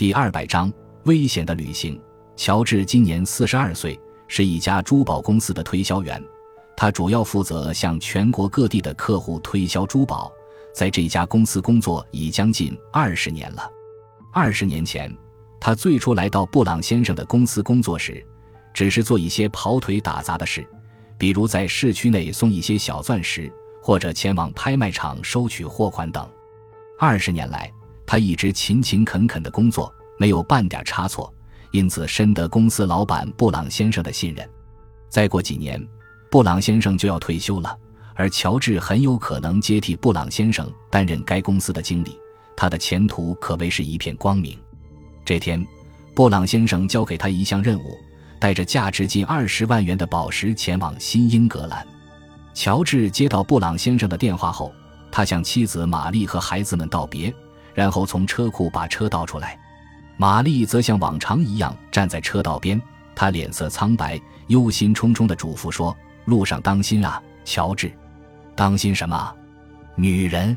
第二百章危险的旅行。乔治今年四十二岁，是一家珠宝公司的推销员。他主要负责向全国各地的客户推销珠宝。在这家公司工作已将近二十年了。二十年前，他最初来到布朗先生的公司工作时，只是做一些跑腿打杂的事，比如在市区内送一些小钻石，或者前往拍卖场收取货款等。二十年来，他一直勤勤恳恳的工作，没有半点差错，因此深得公司老板布朗先生的信任。再过几年，布朗先生就要退休了，而乔治很有可能接替布朗先生担任该公司的经理，他的前途可谓是一片光明。这天，布朗先生交给他一项任务，带着价值近二十万元的宝石前往新英格兰。乔治接到布朗先生的电话后，他向妻子玛丽和孩子们道别。然后从车库把车倒出来，玛丽则像往常一样站在车道边。她脸色苍白，忧心忡忡地嘱咐说：“路上当心啊，乔治！当心什么？女人？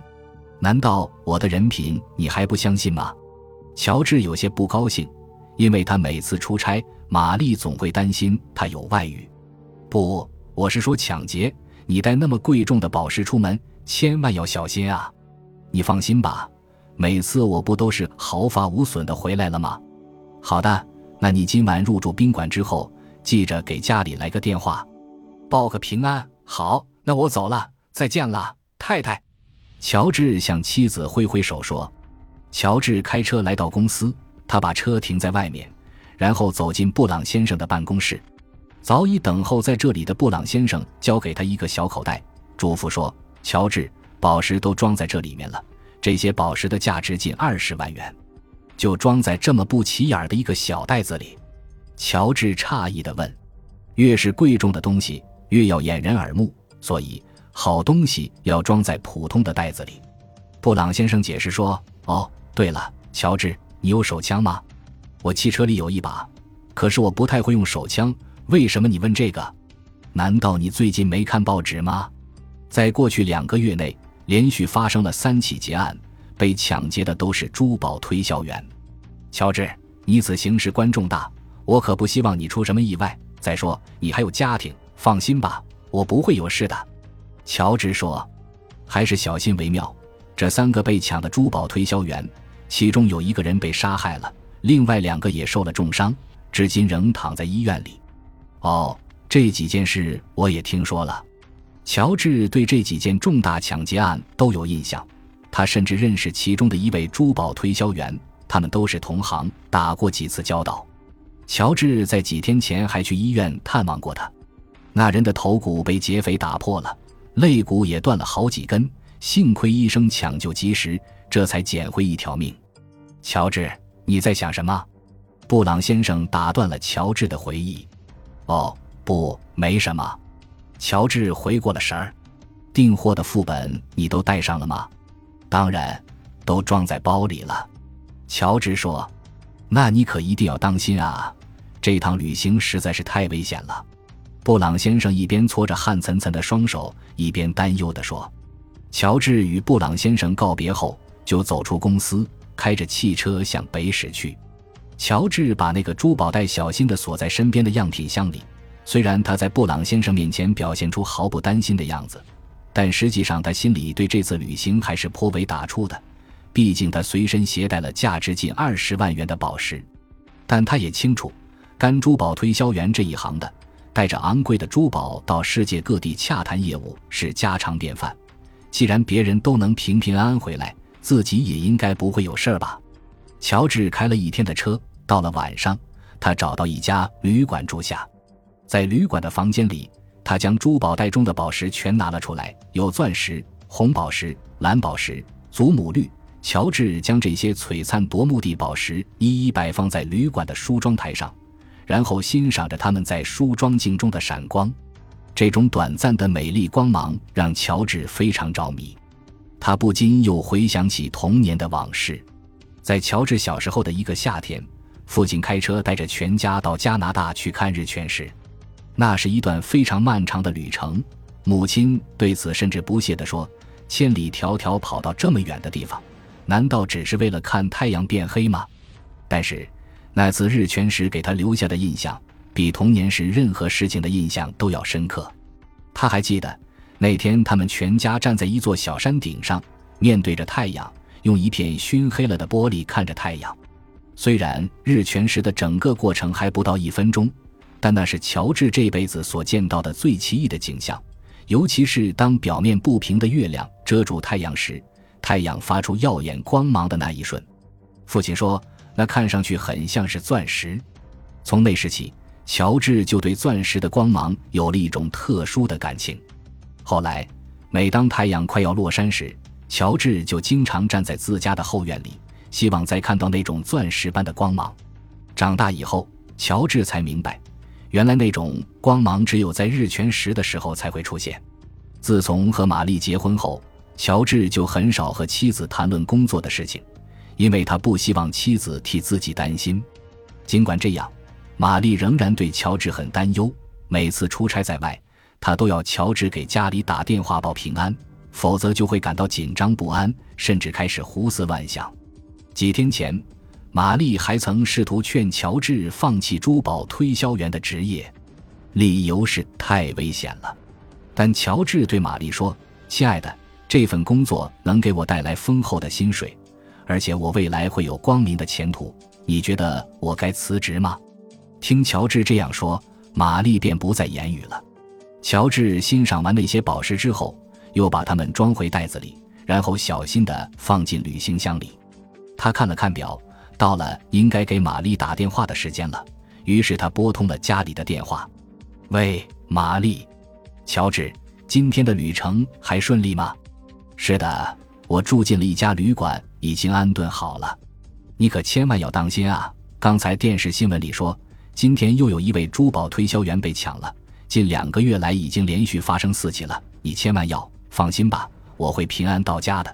难道我的人品你还不相信吗？”乔治有些不高兴，因为他每次出差，玛丽总会担心他有外遇。不，我是说抢劫。你带那么贵重的宝石出门，千万要小心啊！你放心吧。每次我不都是毫发无损的回来了吗？好的，那你今晚入住宾馆之后，记着给家里来个电话，报个平安。好，那我走了，再见了，太太。乔治向妻子挥挥手说。乔治开车来到公司，他把车停在外面，然后走进布朗先生的办公室。早已等候在这里的布朗先生交给他一个小口袋，嘱咐说：“乔治，宝石都装在这里面了。”这些宝石的价值近二十万元，就装在这么不起眼的一个小袋子里。乔治诧异地问：“越是贵重的东西，越要掩人耳目，所以好东西要装在普通的袋子里。”布朗先生解释说：“哦，对了，乔治，你有手枪吗？我汽车里有一把，可是我不太会用手枪。为什么你问这个？难道你最近没看报纸吗？在过去两个月内。”连续发生了三起劫案，被抢劫的都是珠宝推销员。乔治，你此行事关重大，我可不希望你出什么意外。再说，你还有家庭，放心吧，我不会有事的。乔治说：“还是小心为妙。”这三个被抢的珠宝推销员，其中有一个人被杀害了，另外两个也受了重伤，至今仍躺在医院里。哦，这几件事我也听说了。乔治对这几件重大抢劫案都有印象，他甚至认识其中的一位珠宝推销员，他们都是同行，打过几次交道。乔治在几天前还去医院探望过他，那人的头骨被劫匪打破了，肋骨也断了好几根，幸亏医生抢救及时，这才捡回一条命。乔治，你在想什么？布朗先生打断了乔治的回忆。哦，不，没什么。乔治回过了神儿，订货的副本你都带上了吗？当然，都装在包里了。乔治说：“那你可一定要当心啊，这趟旅行实在是太危险了。”布朗先生一边搓着汗涔涔的双手，一边担忧地说。乔治与布朗先生告别后，就走出公司，开着汽车向北驶去。乔治把那个珠宝袋小心地锁在身边的样品箱里。虽然他在布朗先生面前表现出毫不担心的样子，但实际上他心里对这次旅行还是颇为打怵的。毕竟他随身携带了价值近二十万元的宝石，但他也清楚，干珠宝推销员这一行的，带着昂贵的珠宝到世界各地洽谈业务是家常便饭。既然别人都能平平安安回来，自己也应该不会有事儿吧？乔治开了一天的车，到了晚上，他找到一家旅馆住下。在旅馆的房间里，他将珠宝袋中的宝石全拿了出来，有钻石、红宝石、蓝宝石、祖母绿。乔治将这些璀璨夺目的宝石一一摆放在旅馆的梳妆台上，然后欣赏着它们在梳妆镜中的闪光。这种短暂的美丽光芒让乔治非常着迷，他不禁又回想起童年的往事。在乔治小时候的一个夏天，父亲开车带着全家到加拿大去看日全食。那是一段非常漫长的旅程，母亲对此甚至不屑地说：“千里迢迢跑到这么远的地方，难道只是为了看太阳变黑吗？”但是那次日全食给他留下的印象，比童年时任何事情的印象都要深刻。他还记得那天他们全家站在一座小山顶上，面对着太阳，用一片熏黑了的玻璃看着太阳。虽然日全食的整个过程还不到一分钟，但那是乔治这辈子所见到的最奇异的景象。尤其是当表面不平的月亮遮住太阳时，太阳发出耀眼光芒的那一瞬，父亲说那看上去很像是钻石。从那时起，乔治就对钻石的光芒有了一种特殊的感情。后来，每当太阳快要落山时，乔治就经常站在自家的后院里。希望再看到那种钻石般的光芒。长大以后，乔治才明白，原来那种光芒只有在日全食的时候才会出现。自从和玛丽结婚后，乔治就很少和妻子谈论工作的事情，因为他不希望妻子替自己担心。尽管这样，玛丽仍然对乔治很担忧。每次出差在外，他都要乔治给家里打电话报平安，否则就会感到紧张不安，甚至开始胡思乱想。几天前，玛丽还曾试图劝乔治放弃珠宝推销员的职业，理由是太危险了。但乔治对玛丽说：“亲爱的，这份工作能给我带来丰厚的薪水，而且我未来会有光明的前途。你觉得我该辞职吗？”听乔治这样说，玛丽便不再言语了。乔治欣赏完那些宝石之后，又把它们装回袋子里，然后小心地放进旅行箱里。他看了看表，到了应该给玛丽打电话的时间了。于是他拨通了家里的电话：“喂，玛丽，乔治，今天的旅程还顺利吗？”“是的，我住进了一家旅馆，已经安顿好了。你可千万要当心啊！刚才电视新闻里说，今天又有一位珠宝推销员被抢了。近两个月来已经连续发生四起了。你千万要放心吧，我会平安到家的。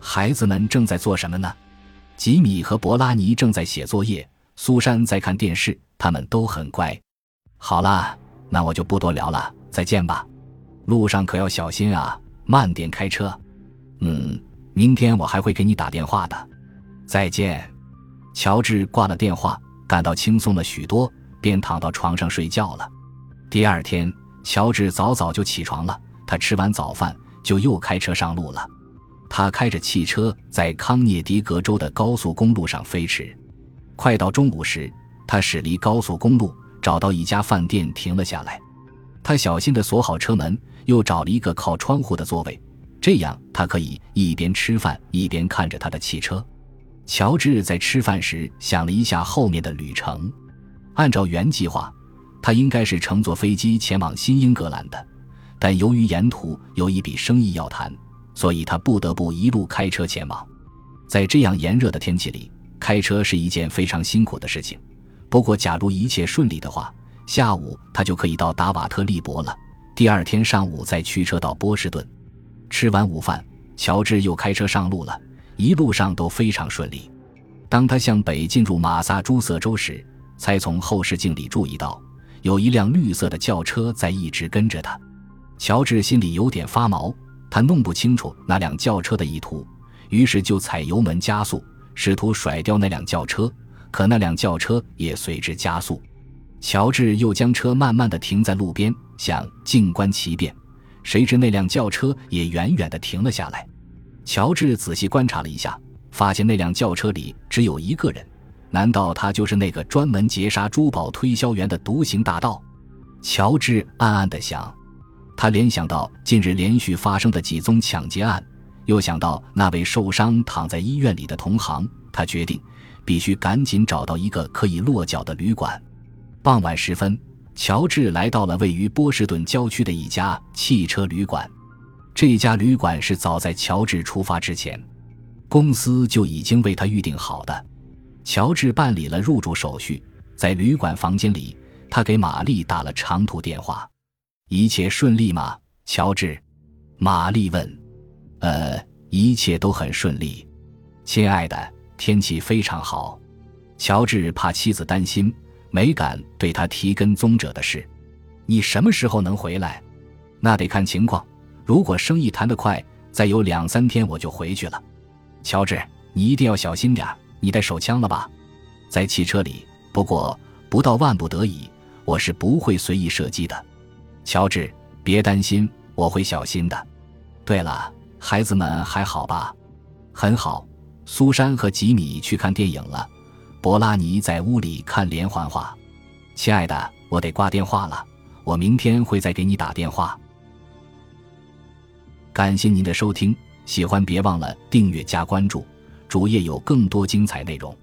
孩子们正在做什么呢？”吉米和博拉尼正在写作业，苏珊在看电视，他们都很乖。好了，那我就不多聊了，再见吧。路上可要小心啊，慢点开车。嗯，明天我还会给你打电话的。再见。乔治挂了电话，感到轻松了许多，便躺到床上睡觉了。第二天，乔治早早就起床了，他吃完早饭就又开车上路了。他开着汽车在康涅狄格州的高速公路上飞驰，快到中午时，他驶离高速公路，找到一家饭店停了下来。他小心地锁好车门，又找了一个靠窗户的座位，这样他可以一边吃饭一边看着他的汽车。乔治在吃饭时想了一下后面的旅程，按照原计划，他应该是乘坐飞机前往新英格兰的，但由于沿途有一笔生意要谈。所以他不得不一路开车前往，在这样炎热的天气里，开车是一件非常辛苦的事情。不过，假如一切顺利的话，下午他就可以到达瓦特利伯了。第二天上午再驱车到波士顿。吃完午饭，乔治又开车上路了，一路上都非常顺利。当他向北进入马萨诸塞州时，才从后视镜里注意到有一辆绿色的轿车在一直跟着他。乔治心里有点发毛。他弄不清楚那辆轿车的意图，于是就踩油门加速，试图甩掉那辆轿车。可那辆轿车也随之加速。乔治又将车慢慢的停在路边，想静观其变。谁知那辆轿车也远远的停了下来。乔治仔细观察了一下，发现那辆轿车里只有一个人。难道他就是那个专门劫杀珠宝推销员的独行大盗？乔治暗暗的想。他联想到近日连续发生的几宗抢劫案，又想到那位受伤躺在医院里的同行，他决定必须赶紧找到一个可以落脚的旅馆。傍晚时分，乔治来到了位于波士顿郊区的一家汽车旅馆。这家旅馆是早在乔治出发之前，公司就已经为他预定好的。乔治办理了入住手续，在旅馆房间里，他给玛丽打了长途电话。一切顺利吗，乔治？玛丽问。呃，一切都很顺利，亲爱的。天气非常好。乔治怕妻子担心，没敢对他提跟踪者的事。你什么时候能回来？那得看情况。如果生意谈得快，再有两三天我就回去了。乔治，你一定要小心点你带手枪了吧？在汽车里。不过，不到万不得已，我是不会随意射击的。乔治，别担心，我会小心的。对了，孩子们还好吧？很好。苏珊和吉米去看电影了，博拉尼在屋里看连环画。亲爱的，我得挂电话了，我明天会再给你打电话。感谢您的收听，喜欢别忘了订阅加关注，主页有更多精彩内容。